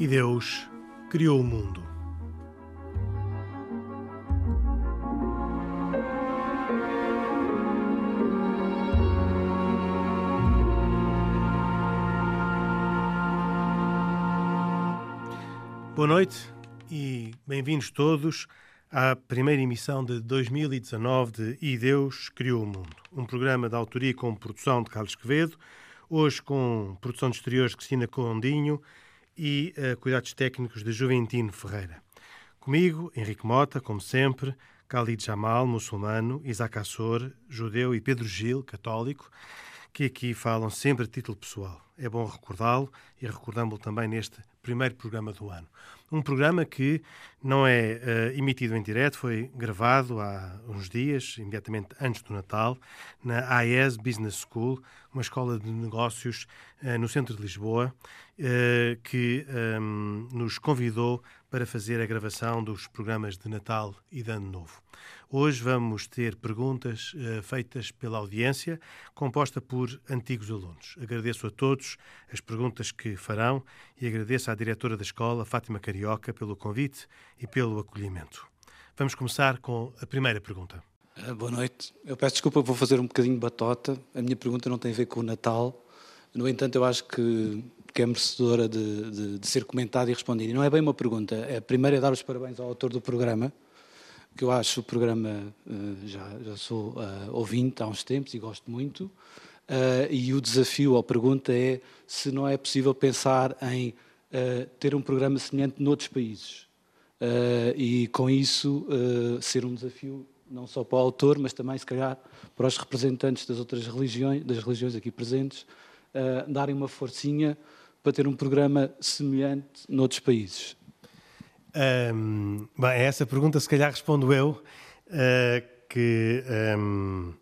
E Deus criou o mundo. Boa noite e bem-vindos todos à primeira emissão de 2019 de E Deus Criou o Mundo, um programa de autoria com produção de Carlos Quevedo, hoje com produção de exteriores de Cristina Condinho e uh, cuidados técnicos de Juventino Ferreira. Comigo, Henrique Mota, como sempre, Khalid Jamal, muçulmano, Isaac Assor, judeu e Pedro Gil, católico, que aqui falam sempre a título pessoal. É bom recordá-lo e recordamos-lo também neste primeiro programa do ano. Um programa que não é uh, emitido em direto, foi gravado há uns dias, imediatamente antes do Natal, na AES Business School, uma escola de negócios uh, no centro de Lisboa, uh, que um, nos convidou para fazer a gravação dos programas de Natal e de Ano Novo. Hoje vamos ter perguntas uh, feitas pela audiência, composta por antigos alunos. Agradeço a todos as perguntas que farão e agradeço à diretora da escola, Fátima Carioca, pelo convite e pelo acolhimento. Vamos começar com a primeira pergunta. Uh, boa noite. Eu peço desculpa, vou fazer um bocadinho batota. A minha pergunta não tem a ver com o Natal. No entanto, eu acho que, que é merecedora de, de, de ser comentada e respondida. E não é bem uma pergunta. A primeira é dar os parabéns ao autor do programa que eu acho o programa, eh, já, já sou uh, ouvinte há uns tempos e gosto muito, uh, e o desafio ou pergunta é se não é possível pensar em uh, ter um programa semelhante noutros países. e com isso ser um desafio não só para o autor, mas também, se calhar, para os representantes das outras religiões, das religiões aqui presentes, darem uma forcinha para ter um programa semelhante noutros países. Um, bem, essa pergunta se calhar respondo eu, uh, que um,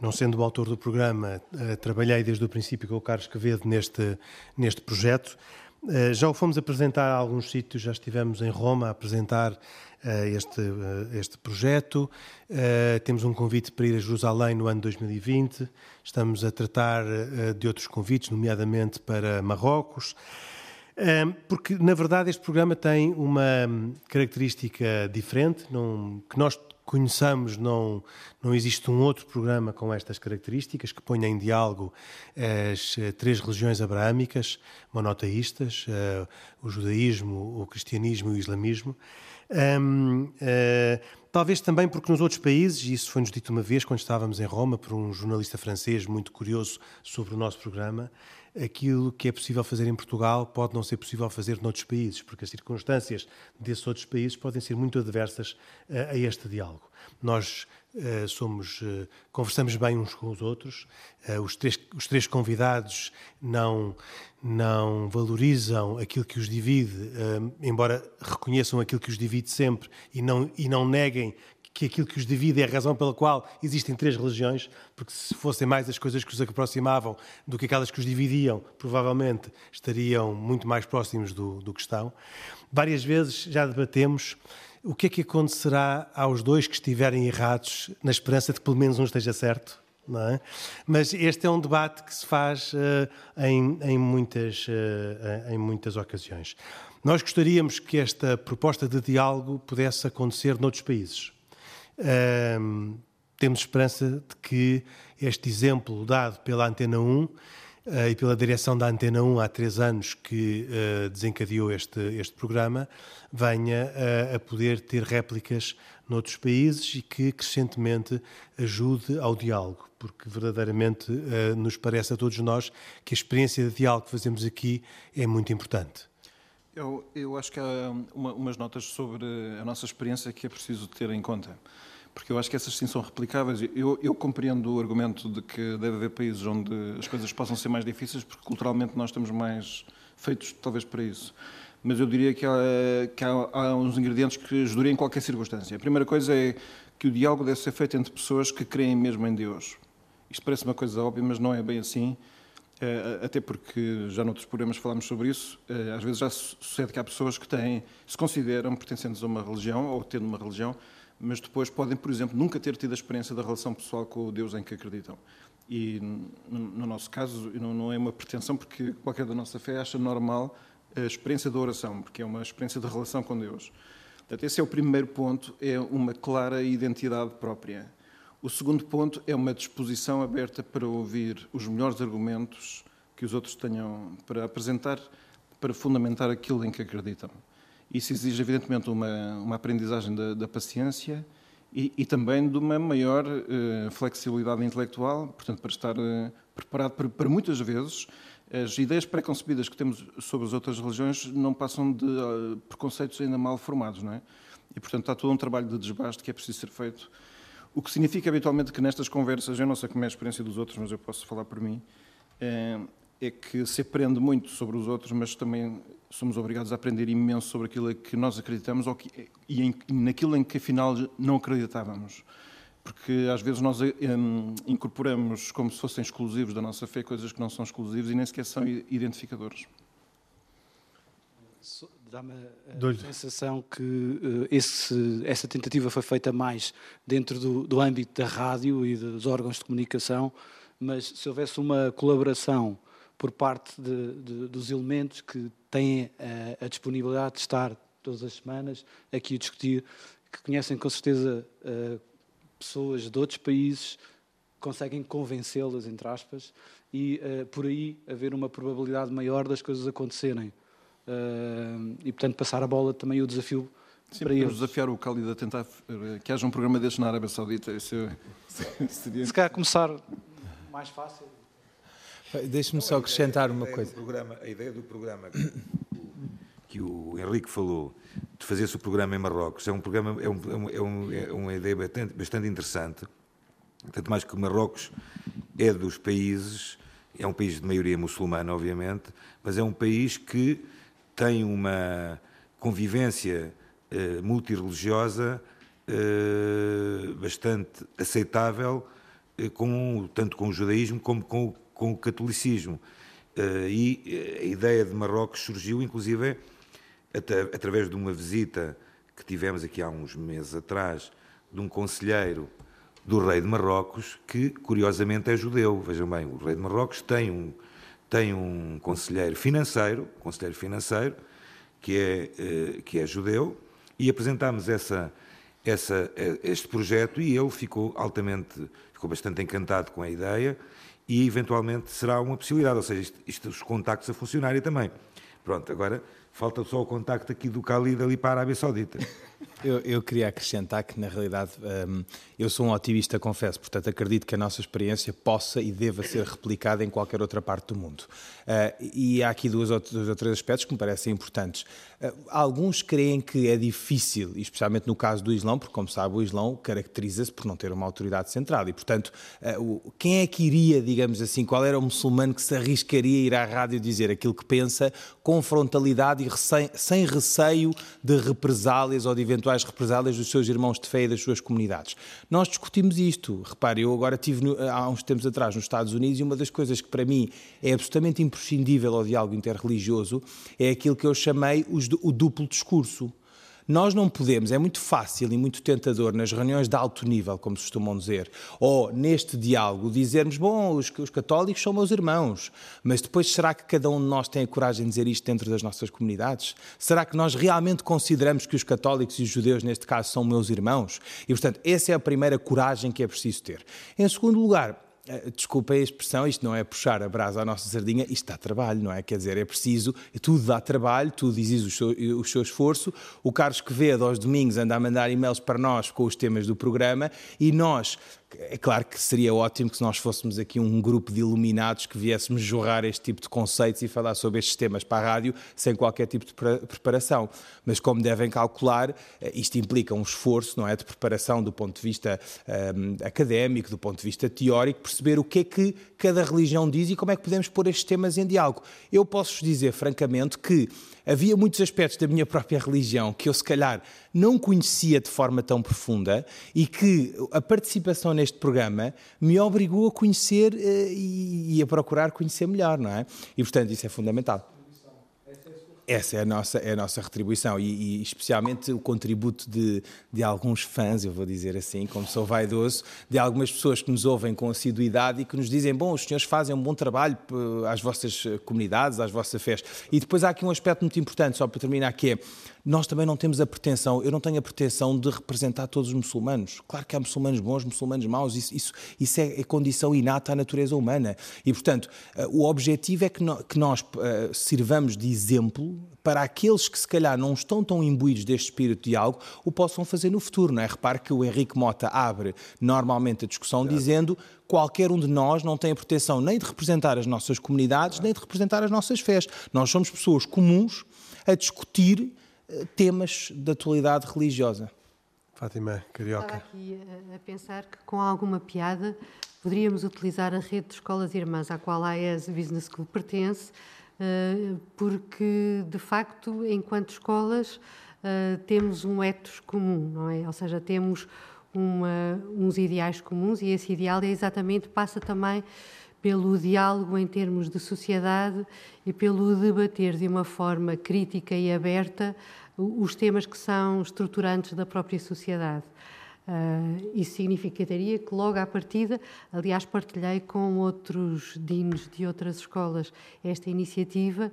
não sendo o autor do programa, uh, trabalhei desde o princípio com o Carlos Quevedo neste, neste projeto. Uh, já o fomos apresentar a alguns sítios, já estivemos em Roma a apresentar este, este projeto. temos um convite para ir a Jerusalém no ano 2020. Estamos a tratar de outros convites, nomeadamente para Marrocos. Porque, na verdade, este programa tem uma característica diferente, não, que nós conheçamos, não, não existe um outro programa com estas características que ponha em diálogo as eh, três religiões abraâmicas, monoteístas, o judaísmo, o cristianismo e o islamismo. Um, uh, eh, talvez também porque nos outros países, e isso foi-nos dito uma vez quando estávamos em Roma por um jornalista francês muito curioso sobre o nosso programa, aquilo que é possível fazer em Portugal pode não ser possível fazer noutros países, porque as circunstâncias desses outros países podem ser muito adversas uh, a este diálogo. Nós uh, somos, uh, conversamos bem uns com os outros, os, três, os três convidados não, não valorizam aquilo que os divide, embora reconheçam aquilo que os divide sempre e não, e não neguem que aquilo que os divide é a razão pela qual existem três religiões, porque se fossem mais as coisas que os aproximavam do que aquelas que os dividiam, provavelmente estariam muito mais próximos do, do que estão. Várias vezes já debatemos o que é que acontecerá aos dois que estiverem errados, na esperança de que pelo menos um esteja certo. É? Mas este é um debate que se faz uh, em, em, muitas, uh, em muitas ocasiões. Nós gostaríamos que esta proposta de diálogo pudesse acontecer noutros países temos esperança de que este exemplo dado pela Antena 1 uh, eh, e pela direção da Antena 1 há três anos que uh, desencadeou este, este programa venha uh, a poder ter réplicas noutros países e que crescentemente ajude ao diálogo, porque verdadeiramente nos parece a todos nós que a experiência de diálogo que fazemos aqui é muito importante. Eu, eu acho que há uma, umas notas sobre a nossa experiência que é preciso ter em conta porque eu acho que essas sim são replicáveis. Eu, eu, compreendo o argumento de que deve haver países onde as coisas possam ser mais difíceis, porque culturalmente nós estamos mais feitos, talvez, para isso. Mas eu diria que há, que há, há uns ingredientes que ajudariam em qualquer circunstância. A primeira coisa é que o diálogo deve ser feito entre pessoas que creem mesmo em Deus. Isto parece uma coisa óbvia, mas não é bem assim. Eh, até porque já noutros programas falámos sobre isso, eh, às vezes já sucede que há pessoas que têm, se consideram pertencentes a uma religião ou tendo uma religião, mas depois podem, por exemplo, nunca ter tido a experiência da relação pessoal com o Deus em que acreditam. E no nosso caso, não é uma pretensão, porque qualquer da nossa fé acha normal a experiência da oração, porque é uma experiência de relação com Deus. Portanto, esse é o primeiro ponto, é uma clara identidade própria. O segundo ponto é uma disposição aberta para ouvir os melhores argumentos que os outros tenham para apresentar, para fundamentar aquilo em que acreditam. Isso exige, evidentemente, uma, uma aprendizagem da, da paciência e, e, também de uma maior uh, flexibilidade intelectual, portanto, para estar uh, preparado para, para, muitas vezes as ideias preconcebidas que temos sobre as outras religiões não passam de uh, preconceitos ainda mal formados, não é? E, portanto, está todo um trabalho de desbaste que é preciso ser feito. O que significa habitualmente que nestas conversas, eu não sei como é a experiência dos outros, mas eu posso falar por mim, é que se aprende muito sobre os outros, mas também somos obrigados a aprender imenso sobre aquilo que nós acreditamos ou que, e, em, naquilo em que afinal não acreditávamos. Porque às vezes nós um, incorporamos como se fossem exclusivos da nossa fé coisas que não são exclusivos e nem sequer são identificadores. Dá-me a sensação que uh, esse, essa tentativa foi feita mais dentro do, do âmbito da rádio e dos órgãos de comunicação, mas se houvesse uma colaboração por parte de, de, dos elementos que têm a, a, disponibilidade de estar todas as semanas aqui a discutir, que conhecem com certeza uh, pessoas de outros países, conseguem convencê-las, entre aspas, e uh, por aí haver uma probabilidade maior das coisas acontecerem. Uh, e, portanto, passar a bola também o desafio Sim, para eles. desafiar o Khalid a tentar que haja um programa destes na Arábia Saudita. Isso seria... Se calhar começar mais fácil. Deixe-me só acrescentar uma coisa. Programa, a ideia do programa que o Henrique falou, de fazer-se o programa em Marrocos, é, um programa, é, um, é, um, é uma ideia bastante, bastante interessante, tanto mais que Marrocos é dos países, é um país de maioria muçulmana, obviamente, mas é um país que tem uma convivência eh, multirreligiosa eh, bastante aceitável, eh, com, tanto com o judaísmo como com o com o catolicismo. Eh, e eh, a ideia de Marrocos surgiu, inclusive, através de uma visita que tivemos aqui há uns meses atrás, de um conselheiro do rei de Marrocos, que curiosamente é judeu. Vejam bem, o rei de Marrocos tem um, tem um conselheiro financeiro, conselheiro financeiro, que é, eh, que é judeu, e apresentámos essa, essa, este projeto e ele ficou altamente, ficou bastante encantado com a ideia e eventualmente será uma possibilidade, ou seja, isto, isto os contactos a funcionarem também. Pronto, agora falta só o contacto aqui do Khalid ali para a Arábia Saudita. Eu, eu, queria acrescentar que, na realidade, um, eu sou um otimista, confesso, portanto, acredito que a nossa experiência possa e deva ser replicada em qualquer outra parte do mundo. Uh, e há aqui dois ou, dois ou três aspectos que me parecem importantes. Uh, alguns creem que é difícil, especialmente no caso do Islão, porque, como sabe, o Islão caracteriza-se por não ter uma autoridade central e, portanto, o, quem é que iria, digamos assim, qual era o muçulmano que se arriscaria a ir à rádio dizer aquilo que pensa com frontalidade e sem receio de represálias ou de eventuais represálias dos seus irmãos de fé e das suas comunidades. Nós discutimos isto. Repare, eu agora estive no, há uns tempos atrás nos Estados Unidos e uma das coisas que para mim é absolutamente imprescindível ao diálogo interreligioso é aquilo que eu chamei os, o duplo discurso. Nós não podemos, é muito fácil e muito tentador nas reuniões de alto nível, como se costumam dizer, ou neste diálogo, dizermos: bom, os, os católicos são meus irmãos, mas depois será que cada um de nós tem a coragem de dizer isto dentro das nossas comunidades? Será que nós realmente consideramos que os católicos e os judeus, neste caso, são meus irmãos? E, portanto, essa é a primeira coragem que é preciso ter. Em segundo lugar, eh, desculpem a expressão, isto não é puxar a brasa à nossa sardinha, isto dá trabalho, não é? Quer dizer, é preciso, tudo dá trabalho, tudo exige o seu, o seu esforço. O Carlos Quevedo, aos domingos, anda a mandar e-mails para nós com os temas do programa e nós é claro que seria ótimo que nós fôssemos aqui um grupo de iluminados que viéssemos jorrar este tipo de conceitos e falar sobre estes temas para a rádio sem qualquer tipo de preparação. Mas como devem calcular, eh, isto implica um esforço, não é, de preparação do ponto de vista um, eh, académico, do ponto de vista teórico, perceber o que é que cada religião diz e como é que podemos pôr estes temas em diálogo. Eu posso dizer, francamente, que havia muitos aspectos da minha própria religião que eu, se calhar, não conhecia de forma tão profunda e que a participação neste programa me obrigou a conhecer uh, e, e, a procurar conhecer melhor, não é? E, portanto, isso é fundamental. essa é a nossa, é a nossa retribuição e, e especialmente o contributo de, de alguns fãs, eu vou dizer assim, como sou vaidoso, de algumas pessoas que nos ouvem com assiduidade e que nos dizem: Bom, os senhores fazem um bom trabalho eh, às vossas comunidades, às vossas fés. E depois há aqui um aspecto muito importante, só para terminar, que é nós também não temos a pretensão, eu não tenho a pretensão de representar todos os muçulmanos. Claro que há muçulmanos bons, muçulmanos maus, isso, isso, isso é, é, condição inata à natureza humana. E, portanto, uh, o objetivo é que, no, que nós uh, sirvamos de exemplo para aqueles que, se calhar, não estão tão imbuídos deste espírito de diálogo, o possam fazer no futuro. Não é? Repare que o Henrique Mota abre normalmente a discussão claro. dizendo qualquer um de nós não tem a proteção nem de representar as nossas comunidades, claro. nem de representar as nossas fés. Nós somos pessoas comuns a discutir temas da atualidade religiosa. Fátima Carioca. Estava aqui a, pensar que com alguma piada poderíamos utilizar a rede de escolas irmãs à qual a AES Business School pertence, eh, porque de facto, enquanto escolas, eh, temos um ethos comum, não é? Ou seja, temos uma, uns ideais comuns e esse ideal é exatamente passa também pelo diálogo em termos de sociedade e pelo debater de uma forma crítica e aberta os temas que são estruturantes da própria sociedade. Uh, isso significaria que logo à partida, aliás, partilhei com outros dinos de outras escolas esta iniciativa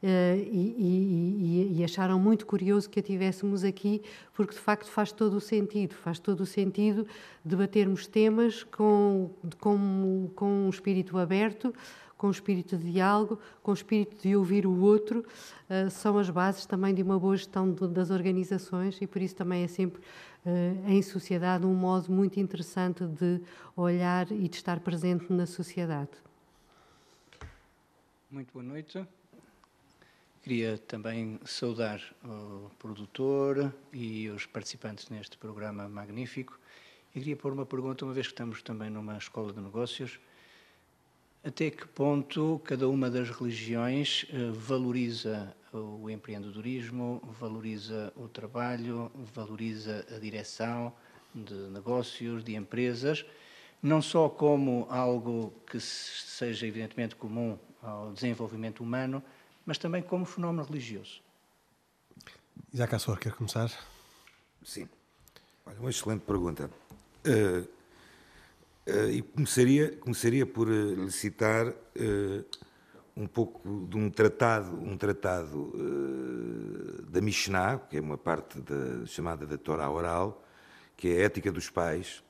uh, e, e, e, acharam muito curioso que a tivéssemos aqui, porque de facto faz todo o sentido, faz todo o sentido debatermos temas com, com, com um espírito aberto, com o espírito de diálogo, com o espírito de ouvir o outro, uh, são as bases também de uma boa gestão das organizações e por isso também é sempre em sociedade um modo muito interessante de olhar e de estar presente na sociedade. Muito boa noite. Queria também saudar o produtor e os participantes neste programa magnífico. E queria pôr uma pergunta, uma vez que estamos também numa escola de negócios, até que ponto cada uma das religiões eh, valoriza o empreendedorismo, valoriza o trabalho, valoriza a direção de negócios, de empresas, não só como algo que seja evidentemente comum ao desenvolvimento humano, mas também como fenómeno religioso. Isaac Assor, quer começar? Sim. Olha, uma excelente pergunta. Uh, Uh, e começaria, começaria por uh, lhe citar uh, um pouco de um tratado, um tratado da Mishnah, que é uma parte da, chamada da Torá oral, que é a Ética dos Pais,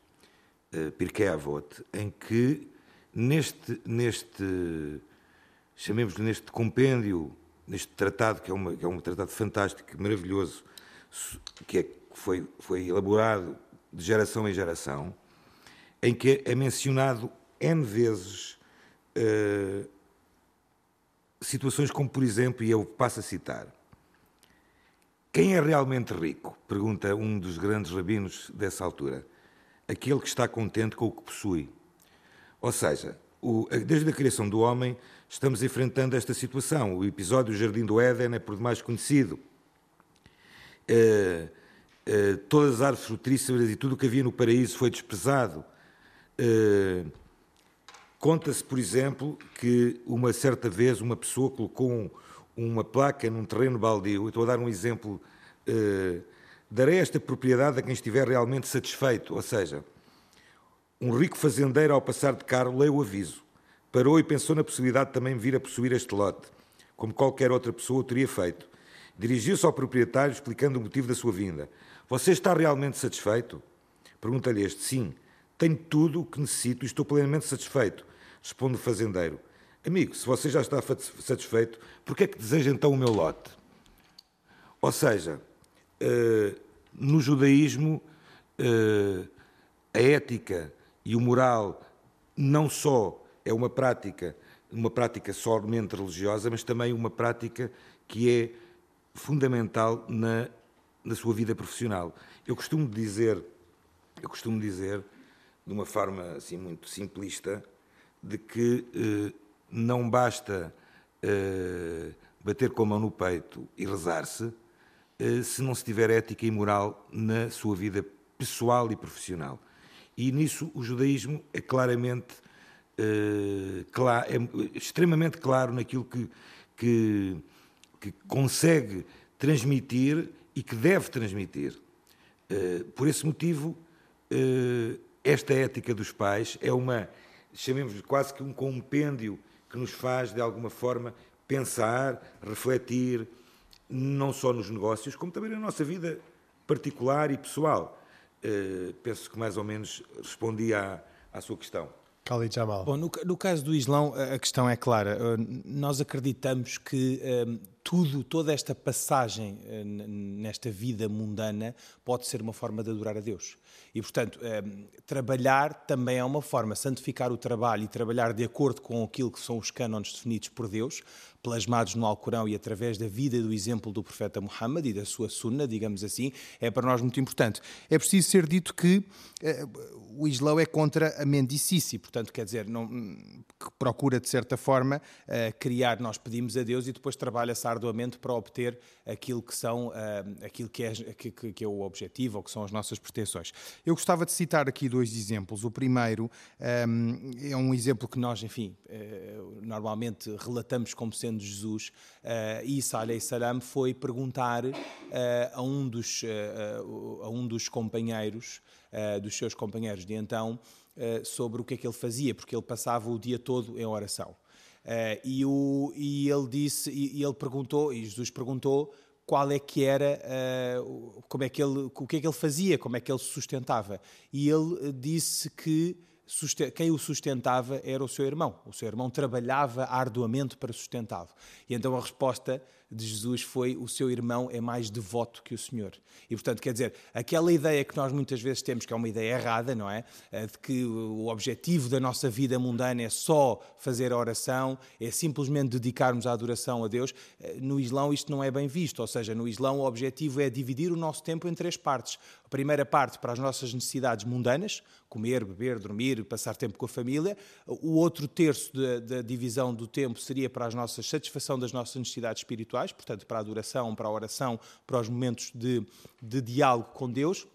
uh, Pirkei Avot, em que neste, neste chamemos-lhe neste compêndio, neste tratado, que é, uma, que é um tratado fantástico, maravilhoso, que é, foi, foi elaborado de geração em geração, em que é mencionado N vezes uh, situações como, por exemplo, e eu passo a citar, quem é realmente rico? Pergunta um dos grandes rabinos dessa altura. Aquele que está contente com o que possui. Ou seja, o, desde a criação do homem, estamos enfrentando esta situação. O episódio do Jardim do Éden é por demais conhecido. Uh, uh, todas as árvores frutríferas e tudo o que havia no paraíso foi desprezado. Uh, Conta-se, por exemplo, que uma certa vez uma pessoa colocou um, uma placa num terreno baldio, estou a dar um exemplo, uh, darei esta propriedade a quem estiver realmente satisfeito, ou seja, um rico fazendeiro ao passar de carro leu o aviso, parou e pensou na possibilidade de também vir a possuir este lote, como qualquer outra pessoa o teria feito. Dirigiu-se ao proprietário explicando o motivo da sua vinda. Você está realmente satisfeito? Pergunta-lhe este, sim. Tenho tudo o que necessito e estou plenamente satisfeito, responde o fazendeiro. Amigo, se você já está satisfeito, por que é que deseja então o meu lote? Ou seja, uh, no judaísmo, uh, a ética e o moral não só é uma prática, uma prática somente religiosa, mas também uma prática que é fundamental na, na sua vida profissional. Eu costumo dizer, eu costumo dizer de uma forma assim muito simplista, de que eh, não basta eh, bater com a mão no peito e rezar-se eh, se não se tiver ética e moral na sua vida pessoal e profissional. E nisso o judaísmo é claramente eh, claro, é extremamente claro naquilo que, que que consegue transmitir e que deve transmitir. Uh, por esse motivo, uh, esta ética dos pais é uma, chamemos quase que um compêndio que nos faz, de alguma forma, pensar, refletir, não só nos negócios, como também na nossa vida particular e pessoal. Uh, penso que mais ou menos respondi à, à sua questão. Khalid Jamal. Bom, no, no, caso do Islão, a questão é clara. Nós acreditamos que um, tudo, toda esta passagem uh, nesta vida mundana pode ser uma forma de adorar a Deus. E, portanto, um, trabalhar também é uma forma, santificar o trabalho e trabalhar de acordo com aquilo que são os cânones definidos por Deus, plasmados no Alcorão e através da vida e do exemplo do profeta Muhammad e da sua sunna, digamos assim, é para nós muito importante. É preciso ser dito que eh, o Islão é contra a mendicice, portanto, quer dizer, não, que procura, de certa forma, eh, criar, nós pedimos a Deus e depois trabalha-se arduamente para obter aquilo que são, eh, aquilo que é, que, que é o objetivo ou que são as nossas pretensões. Eu gostava de citar aqui dois exemplos. O primeiro é um exemplo que nós, enfim, normalmente relatamos como sendo Jesus, uh, Isa salam foi perguntar uh, a, um dos, a um dos companheiros, dos seus companheiros de então, sobre o que é que ele fazia, porque ele passava o dia todo em oração. E, o, e ele disse, e, e ele perguntou, e Jesus perguntou qual é que era, como é que ele, o que é que ele fazia, como é que ele se sustentava. E ele disse que quem o sustentava era o seu irmão. O seu irmão trabalhava arduamente para sustentá-lo. E então a resposta de Jesus foi: o seu irmão é mais devoto que o Senhor. E portanto, quer dizer, aquela ideia que nós muitas vezes temos, que é uma ideia errada, não é? De que o objetivo da nossa vida mundana é só fazer a oração, é simplesmente dedicarmos a adoração a Deus. No Islão isto não é bem visto, ou seja, no Islão o objetivo é dividir o nosso tempo em três partes. A primeira parte para as nossas necessidades mundanas, comer, beber, dormir, passar tempo com a família. O outro terço da divisão do tempo seria para a satisfação das nossas necessidades espirituais portanto, para a adoração, para a oração, para os momentos de, de diálogo com Deus.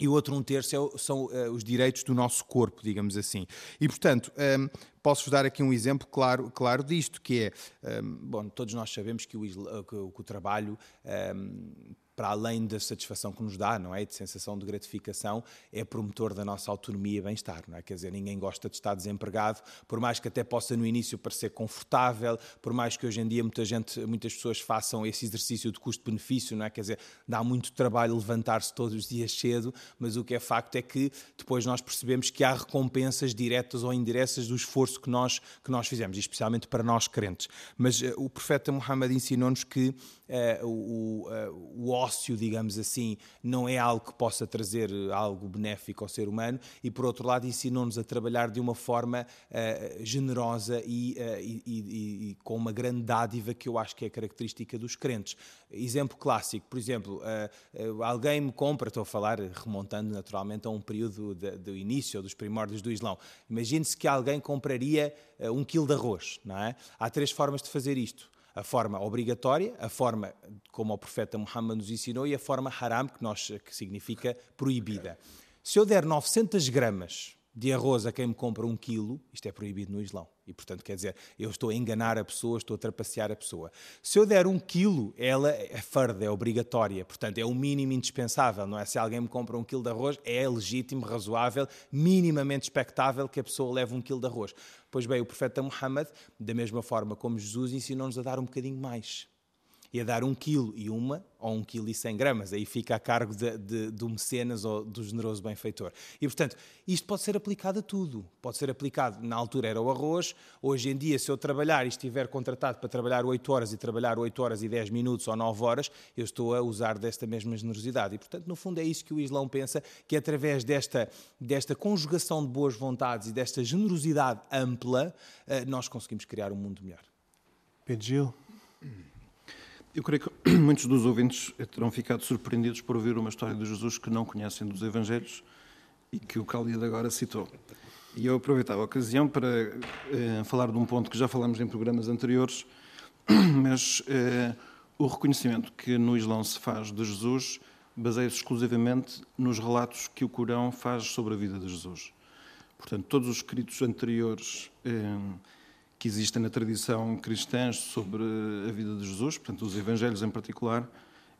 E o outro um terço é são uh, os direitos do nosso corpo, digamos assim. E, portanto, ehm, posso-vos dar aqui um exemplo claro, claro disto, que é, ehm, bom, todos nós sabemos que o, que o, trabalho ehm, para além da satisfação que nos dá, não é? De sensação de gratificação, é promotor da nossa autonomia e bem-estar, não é? Quer dizer, ninguém gosta de estar desempregado, por mais que até possa no início parecer confortável, por mais que hoje em dia muita gente, muitas pessoas façam esse exercício de custo-benefício, não é? Quer dizer, dá muito trabalho levantar-se todos os dias cedo, mas o que é facto é que depois nós percebemos que há recompensas diretas ou indiretas do esforço que nós, que nós fizemos, especialmente para nós crentes. Mas uh, o profeta Muhammad ensinou-nos que uh, o, uh, o ócio, digamos assim, não é algo que possa trazer algo benéfico ao ser humano e, por outro lado, ensinou-nos a trabalhar de uma forma uh, generosa e, uh, e, e, e, com uma grande dádiva que eu acho que é característica dos crentes. Exemplo clássico, por exemplo, uh, alguém me compra, estou a falar remontando naturalmente a um período do início, dos primórdios do Islão. Imagine-se que alguém compraria um quilo de arroz, não é? Há três formas de fazer isto a forma obrigatória, a forma como o profeta Muhammad nos ensinou e a forma haram, que, nós, que significa proibida. Se eu der 900 gramas de arroz a quem me compra um quilo, isto é proibido no Islão. E, portanto, quer dizer, eu estou a enganar a pessoa, estou a trapacear a pessoa. Se eu der um quilo, ela é farda, é obrigatória. Portanto, é o mínimo indispensável, não é? Se alguém me compra um quilo de arroz, é legítimo, razoável, minimamente expectável que a pessoa leve um quilo de arroz. Pois bem, o profeta Muhammad, da mesma forma como Jesus, ensinou-nos a dar um bocadinho mais e a dar um quilo e uma ou um quilo e cem gramas. Aí fica a cargo de, de, do mecenas ou do generoso benfeitor. E, portanto, isto pode ser aplicado a tudo. Pode ser aplicado, na altura era o arroz, hoje em dia, se eu trabalhar e estiver contratado para trabalhar 8 horas e trabalhar 8 horas e 10 minutos ou 9 horas, eu estou a usar desta mesma generosidade. E, portanto, no fundo é isso que o Islão pensa, que através desta, desta conjugação de boas vontades e desta generosidade ampla, eh, nós conseguimos criar um mundo melhor. Pedro Gil. Eu creio que muitos dos ouvintes terão ficado surpreendidos por ouvir uma história de Jesus que não conhecem dos Evangelhos e que o Cálida agora citou. E eu aproveitava a ocasião para eh, falar de um ponto que já falamos em programas anteriores, mas eh, o reconhecimento que no Islão se faz de Jesus baseia-se exclusivamente nos relatos que o Corão faz sobre a vida de Jesus. Portanto, todos os escritos anteriores eh, que existem na tradição cristã sobre a vida de Jesus, portanto, os evangelhos em particular,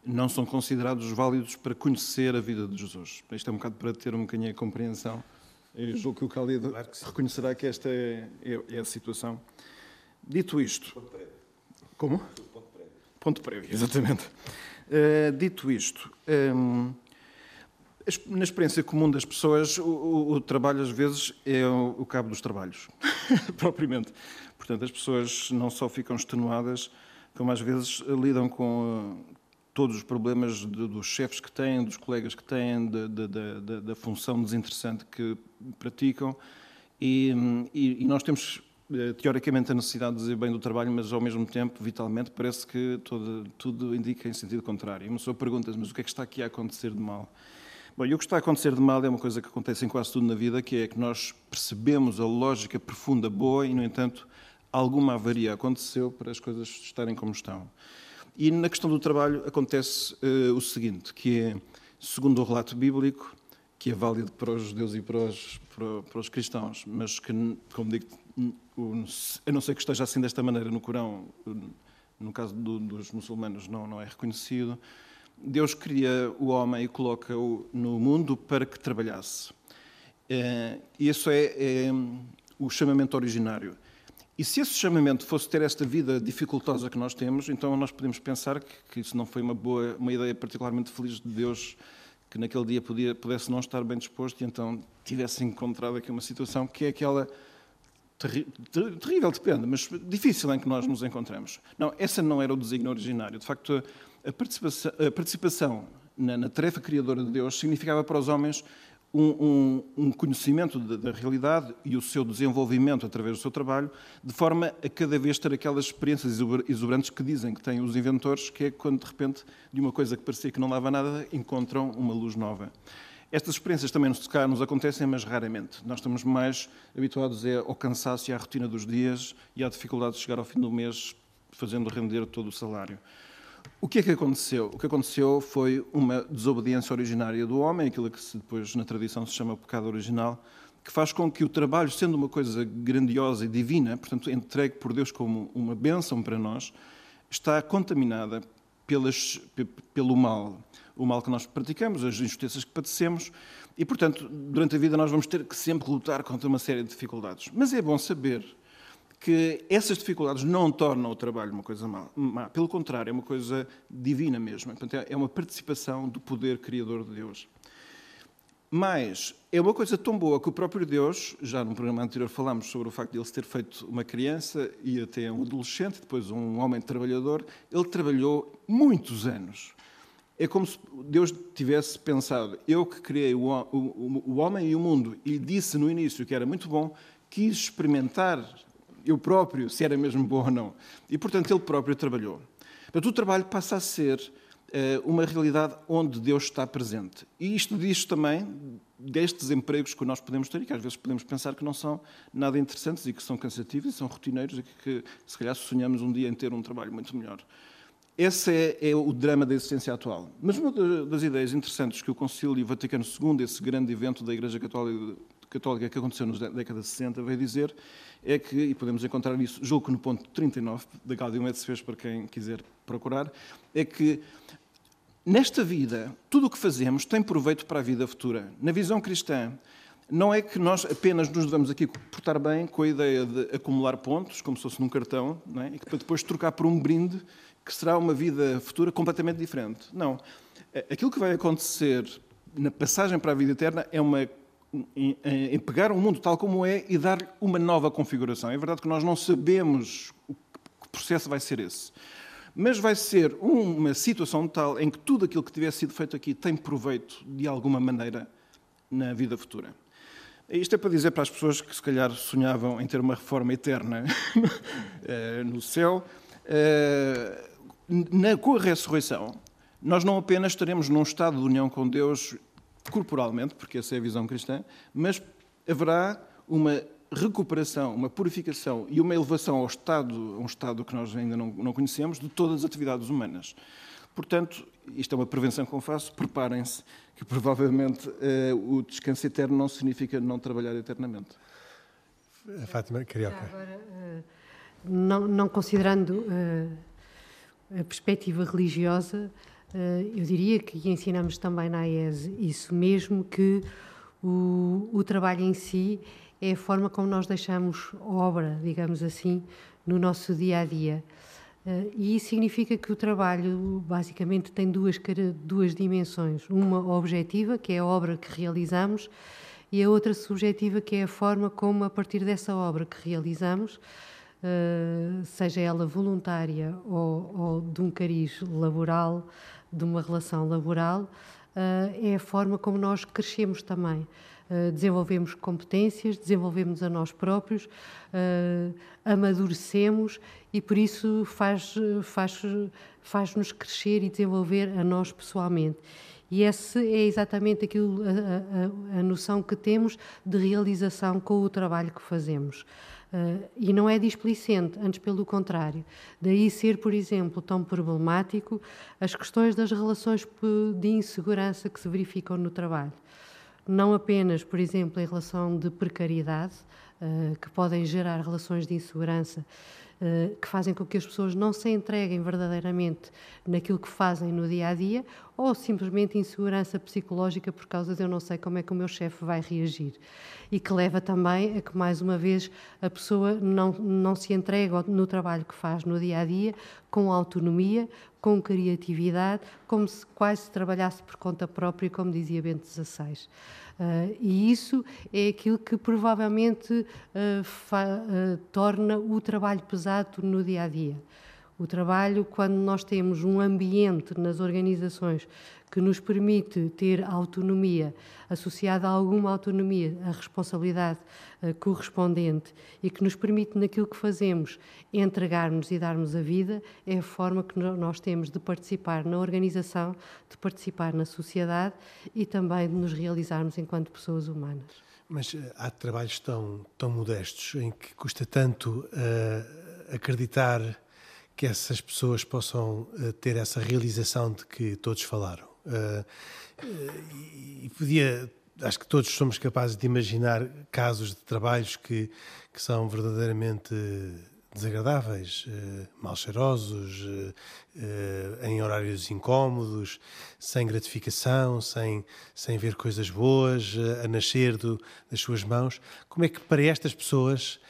não são considerados válidos para conhecer a vida de Jesus. Isto é um bocado para ter um bocadinho a compreensão. Eu julgo que o Khalid claro que reconhecerá que esta é, é, é, a situação. Dito isto. Ponto prévio. Como? Ponto prévio. Ponto prévio, exatamente. Uh, dito isto. Um, na experiência comum das pessoas, o, o, o trabalho às vezes é o, o cabo dos trabalhos, propriamente. Portanto, as pessoas não só ficam extenuadas, como às vezes lidam com uh, todos os problemas de, dos chefes que têm, dos colegas que têm, de, de, da função desinteressante que praticam. E, e, e nós temos uh, teoricamente a necessidade de dizer bem do trabalho, mas ao mesmo tempo, vitalmente, parece que todo, tudo indica em sentido contrário. E uma pessoa pergunta mas o que é que está aqui a acontecer de mal? Bom, e o que está a acontecer de mal é uma coisa que acontece em quase tudo na vida, que é que nós percebemos a lógica profunda boa e, no entanto, alguma avaria aconteceu para as coisas estarem como estão. E na questão do trabalho acontece uh, o seguinte, que é, segundo o relato bíblico, que é válido para os judeus e para os, para, para os cristãos, mas que, como digo, a não ser que esteja assim desta maneira no Corão, no caso do, dos muçulmanos não, não é reconhecido, Deus cria o homem e coloca-o no mundo para que trabalhasse. É, isso é, é, o chamamento originário. E se esse chamamento fosse ter esta vida dificultosa que nós temos, então nós podemos pensar que, que isso não foi uma boa, uma ideia particularmente feliz de Deus, que naquele dia podia, pudesse não estar bem disposto e então tivesse encontrado aqui uma situação que é aquela terri, ter, terrível, depende, mas difícil em que nós nos encontramos. Não, essa não era o desígnio originário. De facto, a participação, a participação na, na, tarefa criadora de Deus significava para os homens um, um, um conhecimento da, da, realidade e o seu desenvolvimento através do seu trabalho, de forma a cada vez ter aquelas experiências exuberantes que dizem que têm os inventores, que é quando de repente, de uma coisa que parecia que não dava nada, encontram uma luz nova. Estas experiências também nos, nos acontecem, mas raramente. Nós estamos mais habituados ao cansaço e à rotina dos dias e à dificuldade de chegar ao fim do mês fazendo render todo o salário. O que é que aconteceu? O que aconteceu foi uma desobediência originária do homem, aquilo que depois na tradição se chama pecado original, que faz com que o trabalho, sendo uma coisa grandiosa e divina, portanto entregue por Deus como uma bênção para nós, está contaminada pelas, pelo mal. O mal que nós praticamos, as injustiças que padecemos, e, portanto, durante a vida nós vamos ter que sempre lutar contra uma série de dificuldades. Mas é bom saber que essas dificuldades não tornam o trabalho uma coisa má. Pelo contrário, é uma coisa divina mesmo. Portanto, é, é uma participação do poder criador de Deus. Mas é uma coisa tão boa que o próprio Deus, já no programa anterior falámos sobre o facto de ele ter feito uma criança e até um adolescente, depois um homem trabalhador, ele trabalhou muitos anos. É como se Deus tivesse pensado, eu que criei o, o, o homem e o mundo e disse no início que era muito bom, quis experimentar eu próprio, se era mesmo bom ou não. E, portanto, ele próprio trabalhou. Portanto, o trabalho passa a ser uh, uma realidade onde Deus está presente. E isto diz também destes empregos que nós podemos ter e que às vezes podemos pensar que não são nada interessantes e que são cansativos e são rotineiros e que, se calhar, sonhamos um dia em ter um trabalho muito melhor. Esse é, é, o drama da existência atual. Mas uma das ideias interessantes que o Concílio Vaticano II, esse grande evento da Igreja Católica, Católica que aconteceu na década de 60, veio dizer é que, e podemos encontrar isso, julgo que no ponto 39 da Gaudium et Spes, para quem quiser procurar, é que nesta vida, tudo o que fazemos tem proveito para a vida futura. Na visão cristã, não é que nós apenas nos devemos aqui portar bem com a ideia de acumular pontos, como se fosse num cartão, é? e que para depois trocar por um brinde que será uma vida futura completamente diferente. Não. Aquilo que vai acontecer na passagem para a vida eterna é uma em, em, pegar o mundo tal como é e dar uma nova configuração. É verdade que nós não sabemos que processo vai ser esse. Mas vai ser uma situação tal em que tudo aquilo que tiver sido feito aqui tem proveito de alguma maneira na vida futura. Isto é para dizer para as pessoas que se calhar sonhavam em ter uma reforma eterna eh, no céu. Eh, na, com a ressurreição, nós não apenas estaremos num estado de união com Deus corporalmente, porque essa é a visão cristã, mas haverá uma recuperação, uma purificação e uma elevação ao estado, a um estado que nós ainda não, não conhecemos, de todas as atividades humanas. Portanto, isto é uma prevenção que eu faço, preparem-se, que provavelmente uh, o descanso eterno não significa não trabalhar eternamente. A Fátima Carioca. agora, uh, não, não considerando a perspectiva religiosa, eu diria que ensinamos também na AES isso mesmo, que o, o trabalho em si é a forma como nós deixamos obra, digamos assim, no nosso dia a dia. Uh, e isso significa que o trabalho basicamente tem duas, duas dimensões. Uma objetiva, que é a obra que realizamos, e a outra subjetiva, que é a forma como, a partir dessa obra que realizamos, uh, seja ela voluntária ou, ou, de um cariz laboral, de uma relação laboral, uh, é a forma como nós crescemos também. Uh, desenvolvemos competências, desenvolvemos a nós próprios, uh, amadurecemos e por isso faz, faz, faz-nos crescer e desenvolver a nós pessoalmente. E essa é exatamente aquilo, a, a, a, noção que temos de realização com o trabalho que fazemos. Uh, e não é displicente, antes pelo contrário. Daí ser, por exemplo, tão problemático as questões das relações de insegurança que se verificam no trabalho não apenas, por exemplo, em relação de precariedade, uh, que podem gerar relações de insegurança, uh, que fazem com que as pessoas não se entreguem verdadeiramente naquilo que fazem no dia a dia, ou simplesmente insegurança psicológica por causa de eu não sei como é que o meu chefe vai reagir. E que leva também a que, mais uma vez, a pessoa não, não se entrega no trabalho que faz no dia a dia com autonomia, com criatividade, como se quase se trabalhasse por conta própria, como dizia Bento XVI. Uh, e isso é aquilo que provavelmente uh, uh, torna o trabalho pesado no dia a dia. O trabalho, quando nós temos um ambiente nas organizações que nos permite ter autonomia, associada a alguma autonomia, a responsabilidade uh, correspondente e que nos permite, naquilo que fazemos, entregarmos e darmos a vida, é a forma que nós temos de participar na organização, de participar na sociedade e também de nos realizarmos enquanto pessoas humanas. Mas uh, há trabalhos tão, tão modestos em que custa tanto uh, acreditar que essas pessoas possam ter essa realização de que todos falaram. Uh, e podia, acho que todos somos capazes de imaginar casos de trabalhos que, que são verdadeiramente desagradáveis, uh, mal cheirosos, uh, em horários incómodos, sem gratificação, sem, sem ver coisas boas a nascer do, das suas mãos. Como é que para estas pessoas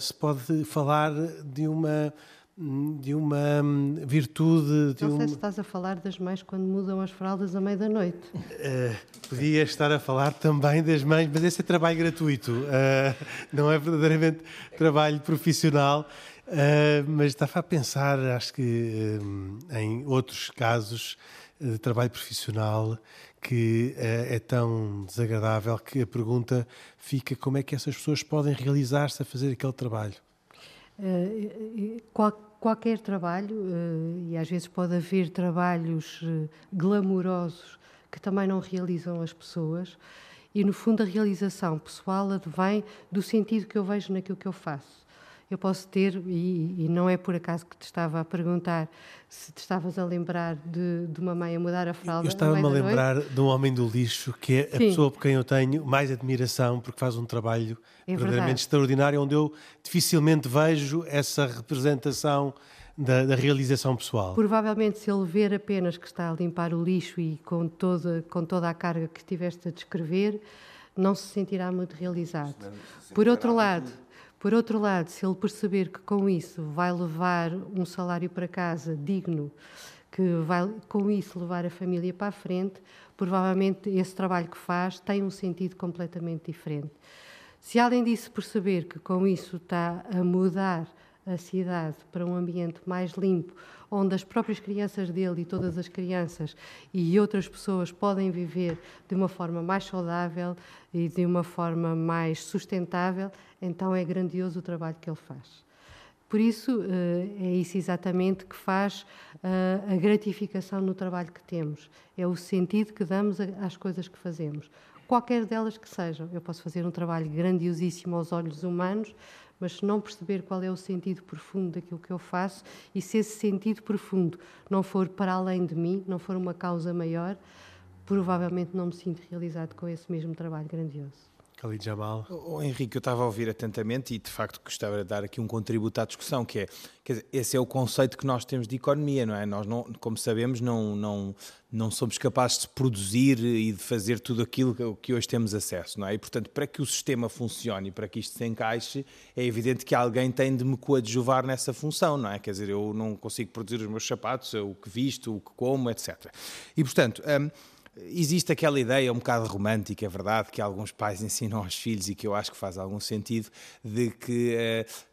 se pode falar de uma de uma hum, virtude. De não sei se estás a falar das mães quando mudam as fraldas à meia da noite. Uh, podia estar a falar também das mães, mas esse é trabalho gratuito, uh, não é verdadeiramente trabalho profissional. Uh, mas estava a pensar, acho que em outros casos de trabalho profissional que é tão desagradável que a pergunta fica como é que essas pessoas podem realizar-se a fazer aquele trabalho. Uh, qual, qualquer trabalho, uh, e às vezes pode haver trabalhos uh, glamourosos que também não realizam as pessoas, e no fundo a realização pessoal advém do sentido que eu vejo naquilo que eu faço eu posso ter, e, e, não é por acaso que te estava a perguntar se te estavas a lembrar de, de uma mãe a mudar a fralda. Eu estava-me a lembrar de um homem do lixo, que é a Sim. pessoa por quem eu tenho mais admiração, porque faz um trabalho é verdadeiramente verdade. extraordinário, onde eu dificilmente vejo essa representação. Da, da, realização pessoal. Provavelmente, se ele ver apenas que está a limpar o lixo e com toda, com toda a carga que estiveste a descrever, não se sentirá muito realizado. Por outro lado, por outro lado, se ele perceber que com isso vai levar um salário para casa digno, que vai com isso levar a família para a frente, provavelmente esse trabalho que faz tem um sentido completamente diferente. Se além disso perceber que com isso está a mudar a cidade para um ambiente mais limpo, onde as próprias crianças dele e todas as crianças e outras pessoas podem viver de uma forma mais saudável e de uma forma mais sustentável, então é grandioso o trabalho que ele faz. Por isso, eh, é isso exatamente que faz eh, a gratificação no trabalho que temos. É o sentido que damos às coisas que fazemos. Qualquer delas que sejam. Eu posso fazer um trabalho grandiosíssimo aos olhos humanos, mas se não perceber qual é o sentido profundo daquilo que eu faço e se esse sentido profundo não for para além de mim, não for uma causa maior, provavelmente não me sinto realizado com esse mesmo trabalho grandioso. Khalid Jamal. Oh, Henrique, eu estava a ouvir atentamente e de facto gostava de dar aqui um contributo à discussão, que é, dizer, esse é o conceito que nós temos de economia, não é? Nós, não, como sabemos, não, não, não somos capazes de produzir e de fazer tudo aquilo que hoje temos acesso, não é? E, portanto, para que o sistema funcione, para que isto se encaixe, é evidente que alguém tem de me coadjuvar nessa função, não é? Quer dizer, eu não consigo produzir os meus sapatos, o que visto, o que como, etc. E, portanto... Um, Existe aquela ideia um bocado romântica, é verdade, que alguns pais ensinam aos filhos e que eu acho que faz algum sentido, de que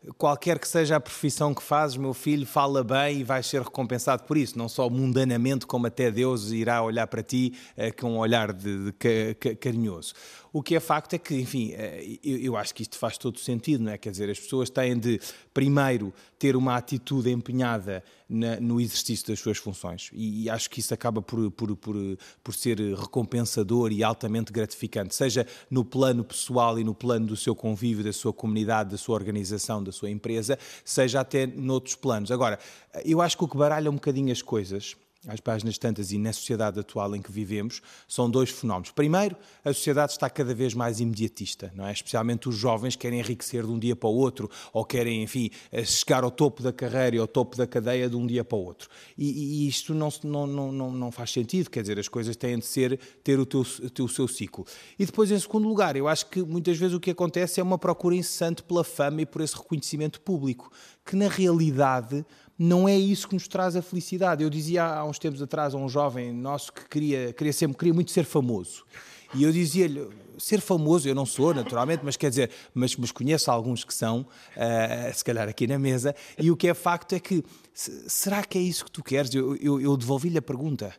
uh, qualquer que seja a profissão que fazes, meu filho fala bem e vais ser recompensado por isso, não só mundanamente, como até Deus irá olhar para ti uh, com um olhar de, de carinhoso. O que é facto é que, enfim, eh, eu, acho que isto faz todo sentido, não é? Quer dizer, as pessoas têm de, primeiro, ter uma atitude empenhada na, no exercício das suas funções. E, e, acho que isso acaba por, por, por, por ser recompensador e altamente gratificante, seja no plano pessoal e no plano do seu convívio, da sua comunidade, da sua organização, da sua empresa, seja até noutros planos. Agora, eu acho que o que baralha um bocadinho as coisas às páginas tantas e na sociedade atual em que vivemos, são dois fenómenos. Primeiro, a sociedade está cada vez mais imediatista, não é? Especialmente os jovens querem enriquecer de um dia para o outro ou querem, enfim, eh, chegar ao topo da carreira e ao topo da cadeia de um dia para o outro. E, e isto não, não, não, não, faz sentido, quer dizer, as coisas têm de ser, ter o, teu, o seu ciclo. E depois, em segundo lugar, eu acho que muitas vezes o que acontece é uma procura incessante pela fama e por esse reconhecimento público, que na realidade não é isso que nos traz a felicidade. Eu dizia há uns tempos atrás a um jovem nosso que queria, queria, ser, queria muito ser famoso. E eu dizia-lhe, ser famoso, eu não sou, naturalmente, mas quer dizer, mas, mas conheço alguns que são, uh, se calhar aqui na mesa, e o que é facto é que, será que é isso que tu queres? Eu, eu, eu devolvi-lhe a pergunta.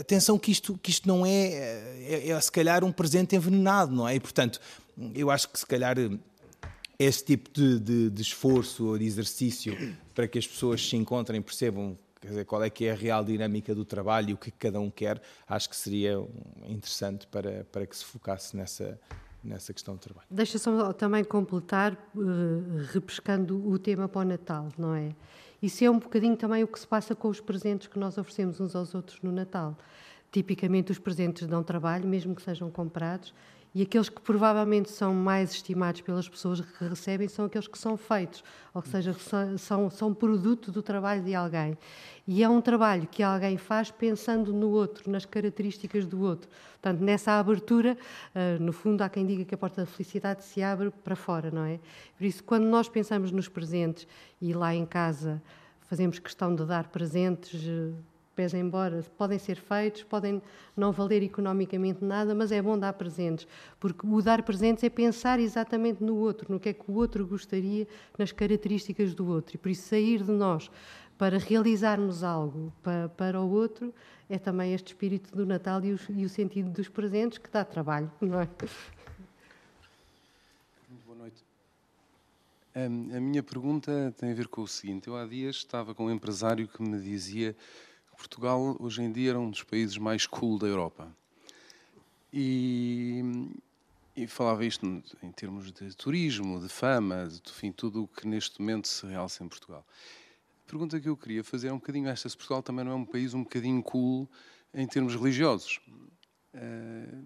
Atenção que isto, que isto não é, é, é, se calhar, um presente envenenado, não é? E, portanto, eu acho que se calhar este tipo de, de, de, esforço ou de exercício para que as pessoas se encontrem, percebam dizer, qual é que é a real dinâmica do trabalho e o que cada um quer, acho que seria interessante para, para que se focasse nessa, nessa questão do trabalho. Deixa só também completar, uh, repescando o tema para o Natal, não é? Isso é um bocadinho também o que se passa com os presentes que nós oferecemos uns aos outros no Natal. Tipicamente os presentes dão trabalho, mesmo que sejam comprados, e aqueles que provavelmente são mais estimados pelas pessoas que recebem são aqueles que são feitos, ou seja, são, são produto do trabalho de alguém. E é um trabalho que alguém faz pensando no outro, nas características do outro. Portanto, nessa abertura, uh, no fundo, há quem diga que a porta da felicidade se abre para fora, não é? Por isso, quando nós pensamos nos presentes e lá em casa fazemos questão de dar presentes. Pés embora, podem ser feitos, podem não valer economicamente nada, mas é bom dar presentes, porque o dar presentes é pensar exatamente no outro, no que é que o outro gostaria, nas características do outro. E por isso sair de nós para realizarmos algo para, para o outro é também este espírito do Natal e o, e o sentido dos presentes que dá trabalho, não é? A minha pergunta tem a ver com o seguinte: eu há dias estava com um empresário que me dizia Portugal hoje em dia era um dos países mais cool da Europa. E, e falava isto em termos de turismo, de fama, de enfim, tudo o que neste momento se realça em Portugal. A pergunta que eu queria fazer é um bocadinho esta: se Portugal também não é um país um bocadinho cool em termos religiosos. Eh,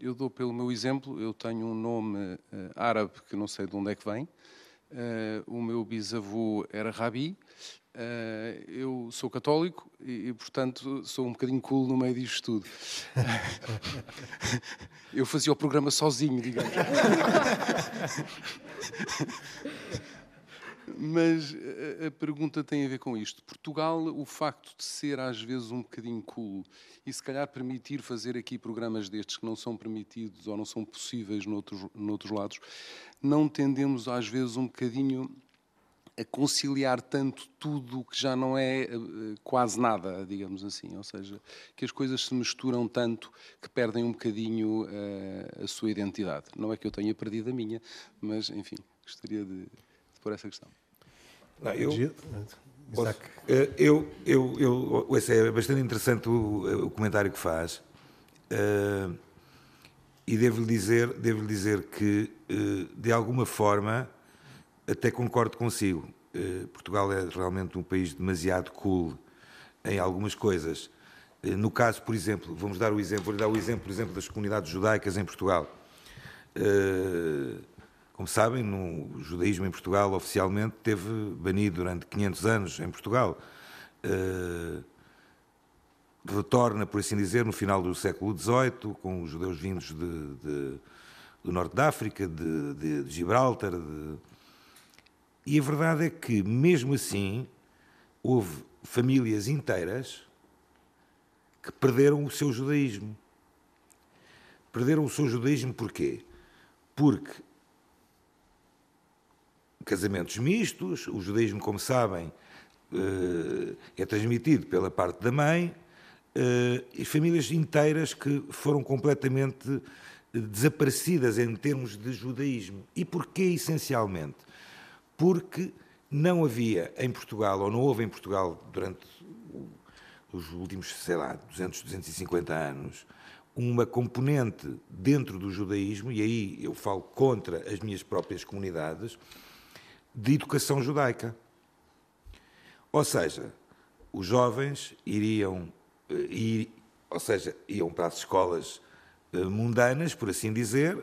eu dou pelo meu exemplo, eu tenho um nome eh, árabe que não sei de onde é que vem. Eh, o meu bisavô era rabi Uh, eu sou católico e, e, portanto, sou um bocadinho cool no meio disto tudo. eu fazia o programa sozinho, digamos. Mas a, a, pergunta tem a ver com isto. Portugal, o facto de ser às vezes um bocadinho cool e se calhar permitir fazer aqui programas destes que não são permitidos ou não são possíveis noutros, noutros lados, não tendemos às vezes um bocadinho a conciliar tanto tudo que já não é uh, quase nada, digamos assim. Ou seja, que as coisas se misturam tanto que perdem um bocadinho uh, a sua identidade. Não é que eu tenha perdido a minha, mas, enfim, gostaria de, de pôr essa questão. Não, eu, eu, eu, eu, esse é bastante interessante o, o comentário que faz. Uh, e devo-lhe dizer, devo dizer que, de alguma forma, até concordo consigo. Uh, Portugal é realmente um país demasiado cool em algumas coisas. Uh, no caso, por exemplo, vamos dar o exemplo, vou dar o exemplo, por exemplo, das comunidades judaicas em Portugal. Uh, como sabem, no judaísmo em Portugal oficialmente teve banido durante 500 anos em Portugal. Retorna, por assim dizer, no final do século XVIII, com os judeus vindos de, de, do norte da África, de, de Gibraltar. E a verdade é que, mesmo assim, houve famílias inteiras que perderam o seu judaísmo. Perderam o seu judaísmo porquê? Porque casamentos mistos, o judaísmo, como sabem, eh, é transmitido pela parte da mãe, eh, e famílias inteiras que foram completamente desaparecidas em termos de judaísmo. E porquê, essencialmente? Porque não havia em Portugal, ou não houve em Portugal durante os últimos, sei lá, 200, 250 anos, uma componente dentro do judaísmo, e aí eu falo contra as minhas próprias comunidades, de educação judaica. Ou seja, os jovens iriam, eh, ir, ou seja, iam para as escolas eh, mundanas, por assim dizer,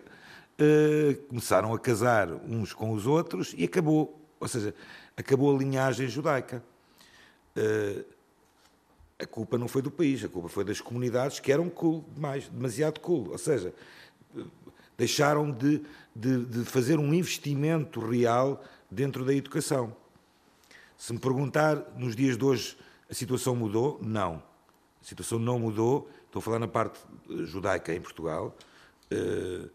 eh, começaram a casar uns com os outros e acabou, ou seja, acabou a linhagem judaica. A culpa não foi do país, a culpa foi das comunidades que eram cool demais, demasiado cool. Ou seja, deixaram de, de, de fazer um investimento real dentro da educação. Se me perguntar, nos dias de hoje, a situação mudou? Não. A situação não mudou. Estou a falar na parte eh, judaica em Portugal. Eh,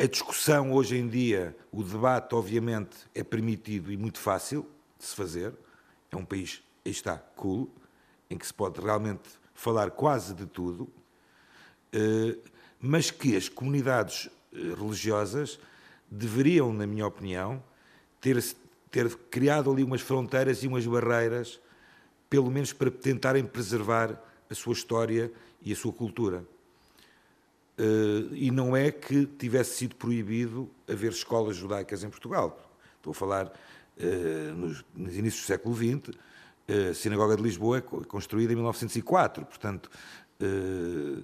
a discussão hoje em dia, o debate, obviamente, é permitido e muito fácil de se fazer. É um país aí está, cool, em que se pode realmente falar quase de tudo, eh, mas que as comunidades eh, religiosas deveriam, na minha opinião, ter, ter criado ali umas fronteiras e umas barreiras, pelo menos para tentarem preservar a sua história e a sua cultura. Eh, e não é que tivesse sido proibido haver escolas judaicas em Portugal. Estou a falar nos, nos inícios do século XX, a Sinagoga de Lisboa é construída em 1904, portanto, eh,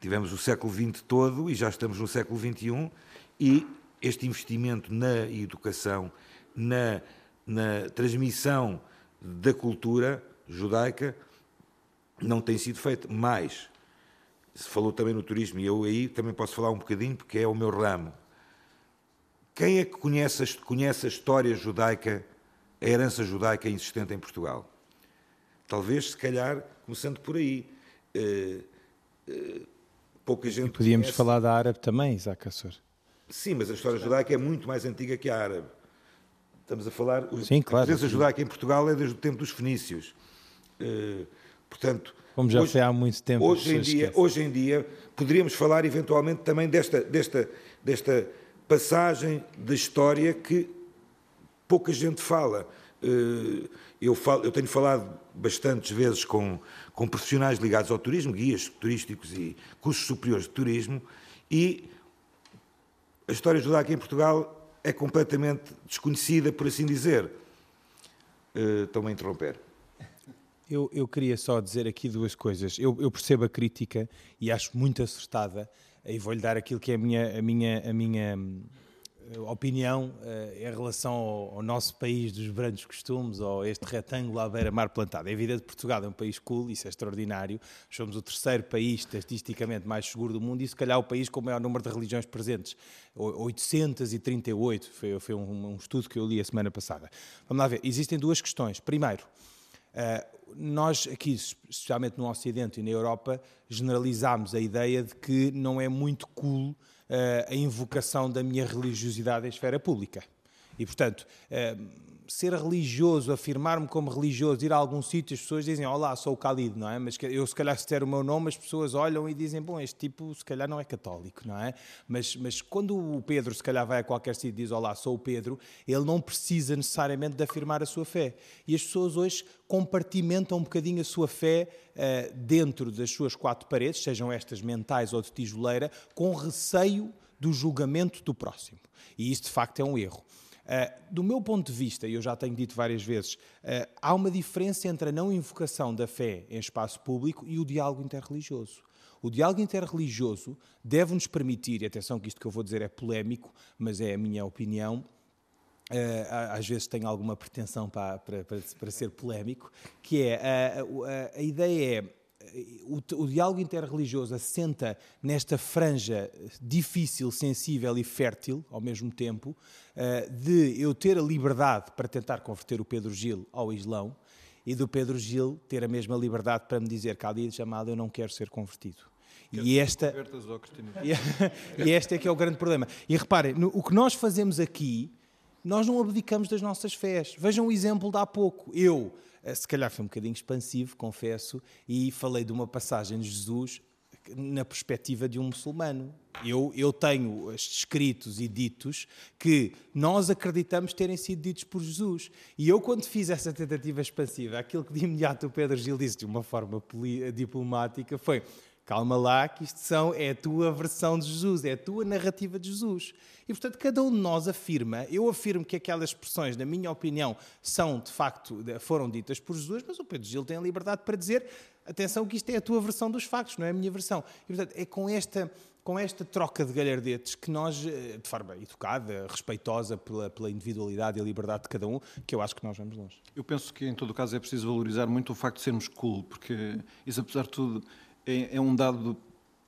tivemos o século XX todo e já estamos no século XXI e este investimento na educação, na, na transmissão da cultura judaica não tem sido feito. Mais, se falou também no turismo e eu aí também posso falar um bocadinho porque é o meu ramo. Quem é que conhece, conhece a história judaica, a herança judaica existente em Portugal? Talvez, se calhar, começando por aí. Uh, uh, pouca gente. E podíamos conhece. falar da árabe também, Isaac Assor. Sim, mas a história judaica é muito mais antiga que a árabe. Estamos a falar. Sim, claro. A presença judaica em Portugal é desde o tempo dos fenícios. Uh, portanto. Como já hoje, foi há muito tempo. Hoje em, dia, hoje em dia, poderíamos falar eventualmente também desta, desta, desta passagem da história que pouca gente fala. Eu, falo, eu tenho falado bastantes vezes com, com profissionais ligados ao turismo, guias turísticos e cursos superiores de turismo, e a história judaica em Portugal é completamente desconhecida, por assim dizer. Uh, Estão-me a interromper. Eu, eu, queria só dizer aqui duas coisas. Eu, eu, percebo a crítica e acho muito acertada, e vou-lhe dar aquilo que é a minha, a minha, a minha opinião uh, em relação ao, ao, nosso país dos brancos costumes, ou este retângulo à beira-mar plantado. É evidente que Portugal é um país cool, isso é extraordinário. Somos o terceiro país estatisticamente mais seguro do mundo e, se calhar, o país com o maior número de religiões presentes. 838, foi, foi um, um estudo que eu li a semana passada. Vamos lá ver, existem duas questões. Primeiro, nós aqui, especialmente no Ocidente e na Europa, generalizámos a ideia de que não é muito cool uh, a invocação da minha religiosidade em esfera pública. E, portanto, uh, ser religioso, afirmar-me como religioso, ir a algum sítio, as pessoas dizem, olá, sou o Khalid, não é? Mas eu, se calhar, se der o meu nome, as pessoas olham e dizem, bom, este tipo, se calhar, não é católico, não é? Mas, mas quando o Pedro, se calhar, vai a qualquer sítio e diz, olá, sou o Pedro, ele não precisa necessariamente de afirmar a sua fé. E as pessoas hoje compartimentam um bocadinho a sua fé uh, dentro das suas quatro paredes, sejam estas mentais ou de tijoleira, com receio do julgamento do próximo. E isso, de facto, é um erro. Do meu ponto de vista, e eu já tenho dito várias vezes, há uma diferença entre a não invocação da fé em espaço público e o diálogo interreligioso. O diálogo interreligioso deve-nos permitir, e atenção que isto que eu vou dizer é polémico, mas é a minha opinião, Uh, às vezes tenho alguma pretensão para, para, para, ser polémico, que é uh, a, a, ideia é o, o, diálogo interreligioso assenta nesta franja difícil, sensível e fértil ao mesmo tempo, uh, de eu ter a liberdade para tentar converter o Pedro Gil ao Islão e do Pedro Gil ter a mesma liberdade para me dizer que há dia chamado eu não quero ser convertido. E esta, e este é que é o grande problema. E reparem, no, o que nós fazemos aqui, nós não abdicamos das nossas fés. Vejam o exemplo de há pouco. Eu, eh, se calhar foi um bocadinho expansivo, confesso, e falei de uma passagem de Jesus na perspectiva de um muçulmano. Eu, eu tenho escritos e ditos que nós acreditamos terem sido ditos por Jesus. E eu, quando fiz essa tentativa expansiva, aquilo que de imediato o Pedro Gil disse de uma forma diplomática foi Calma lá, que isto são, é a tua versão de Jesus, é a tua narrativa de Jesus. E, portanto, cada um de nós afirma, eu afirmo que aquelas expressões, na minha opinião, são, de facto, foram ditas por Jesus, mas o Pedro Gil tem a liberdade para dizer, atenção que isto é a tua versão dos factos, não é a minha versão. E, portanto, é com esta, com esta troca de galhardetes que nós, eh, de forma educada, respeitosa pela, pela individualidade e a liberdade de cada um, que eu acho que nós vamos longe. Eu penso que, em todo o caso, é preciso valorizar muito o facto de sermos cool, porque isso, apesar de tudo é, é um dado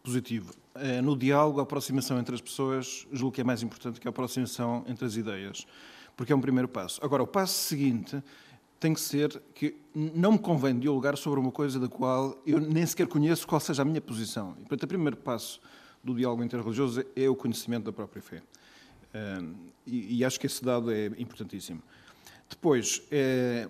positivo. É, no diálogo, a aproximação entre as pessoas, julgo que é mais importante que a aproximação entre as ideias, porque é um primeiro passo. Agora, o passo seguinte tem que ser que não me convém dialogar sobre uma coisa da qual eu nem sequer conheço qual seja a minha posição. E, portanto, o primeiro passo do diálogo interreligioso é o conhecimento da própria fé. E, e acho que esse dado é importantíssimo. Depois, é,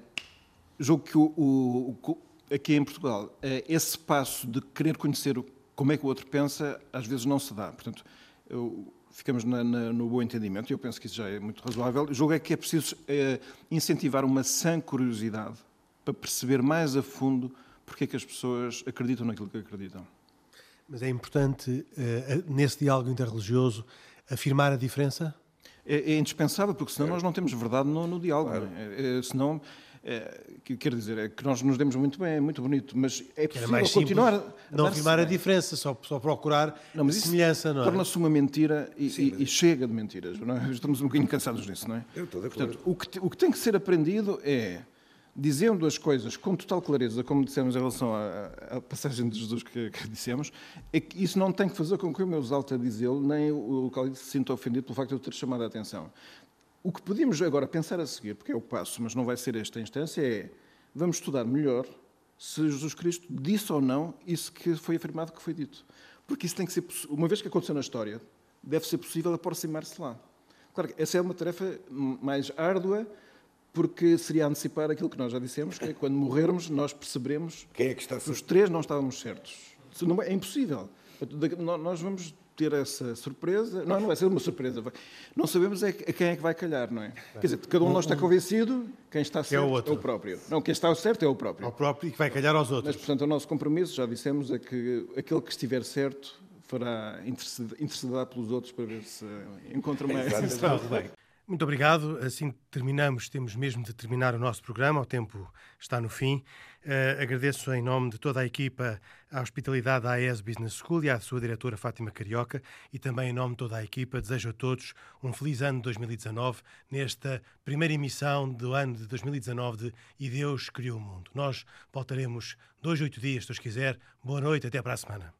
julgo que o, o, aqui em Portugal, eh, esse passo de querer conhecer como é que o outro pensa, às vezes não se dá. Portanto, eu, ficamos na, na, no bom entendimento, e eu penso que isso já é muito razoável. O jogo é que é preciso é, incentivar uma sã curiosidade para perceber mais a fundo porque é que as pessoas acreditam naquilo que acreditam. Mas é importante, uh, nesse diálogo interreligioso, afirmar a diferença? É, é indispensável, porque senão nós não temos verdade no, no diálogo. Claro. É? É, senão é, que, quero dizer, é que nós nos demos muito bem, é muito bonito, mas é possível mais continuar a não afirmar a diferença, só, só procurar não, mas semelhança, não é? Torna-se uma mentira e, Sim, e, e, chega de mentiras, não é? Estamos um bocadinho cansados disso, não é? Eu estou de acordo. Portanto, o que, o que tem que ser aprendido é dizendo as coisas com total clareza, como dissemos em relação à, à passagem de Jesus que, que, dissemos, é que isso não tem que fazer com que eu me exalte a dizê-lo, nem o local se sinta ofendido pelo facto de eu ter chamado a atenção. O que podemos agora pensar a seguir, porque é o passo, mas não vai ser esta instância, é vamos estudar melhor se Jesus Cristo disse ou não isso que foi afirmado que foi dito. Porque isso tem que ser, uma vez que aconteceu na história, deve ser possível aproximar-se lá. Claro que essa é uma tarefa mais árdua, porque seria antecipar aquilo que nós já dissemos, que é quando morrermos nós perceberemos Quem é que está que os três não estávamos certos. É impossível. Nós vamos ter essa surpresa. Não, não vai ser uma surpresa. Não sabemos é a quem é que vai calhar, não é? Quer dizer, cada um de nós está convencido, quem está certo é o, outro. é o próprio. Não, quem está certo é o próprio. É o próprio e que vai calhar aos outros. Mas, portanto, o nosso compromisso, já dissemos, é que aquele que estiver certo fará interceder pelos outros para ver se encontra mais. bem. Muito obrigado. Assim terminamos, temos mesmo de terminar o nosso programa, o tempo está no fim. Uh, agradeço em nome de toda a equipa a hospitalidade da AES Business School e à sua diretora Fátima Carioca e também em nome de toda a equipa desejo a todos um feliz ano de 2019 nesta primeira emissão do ano de 2019 de E Deus Criou o Mundo. Nós voltaremos dois, oito dias, se Deus quiser. Boa noite, até para a semana.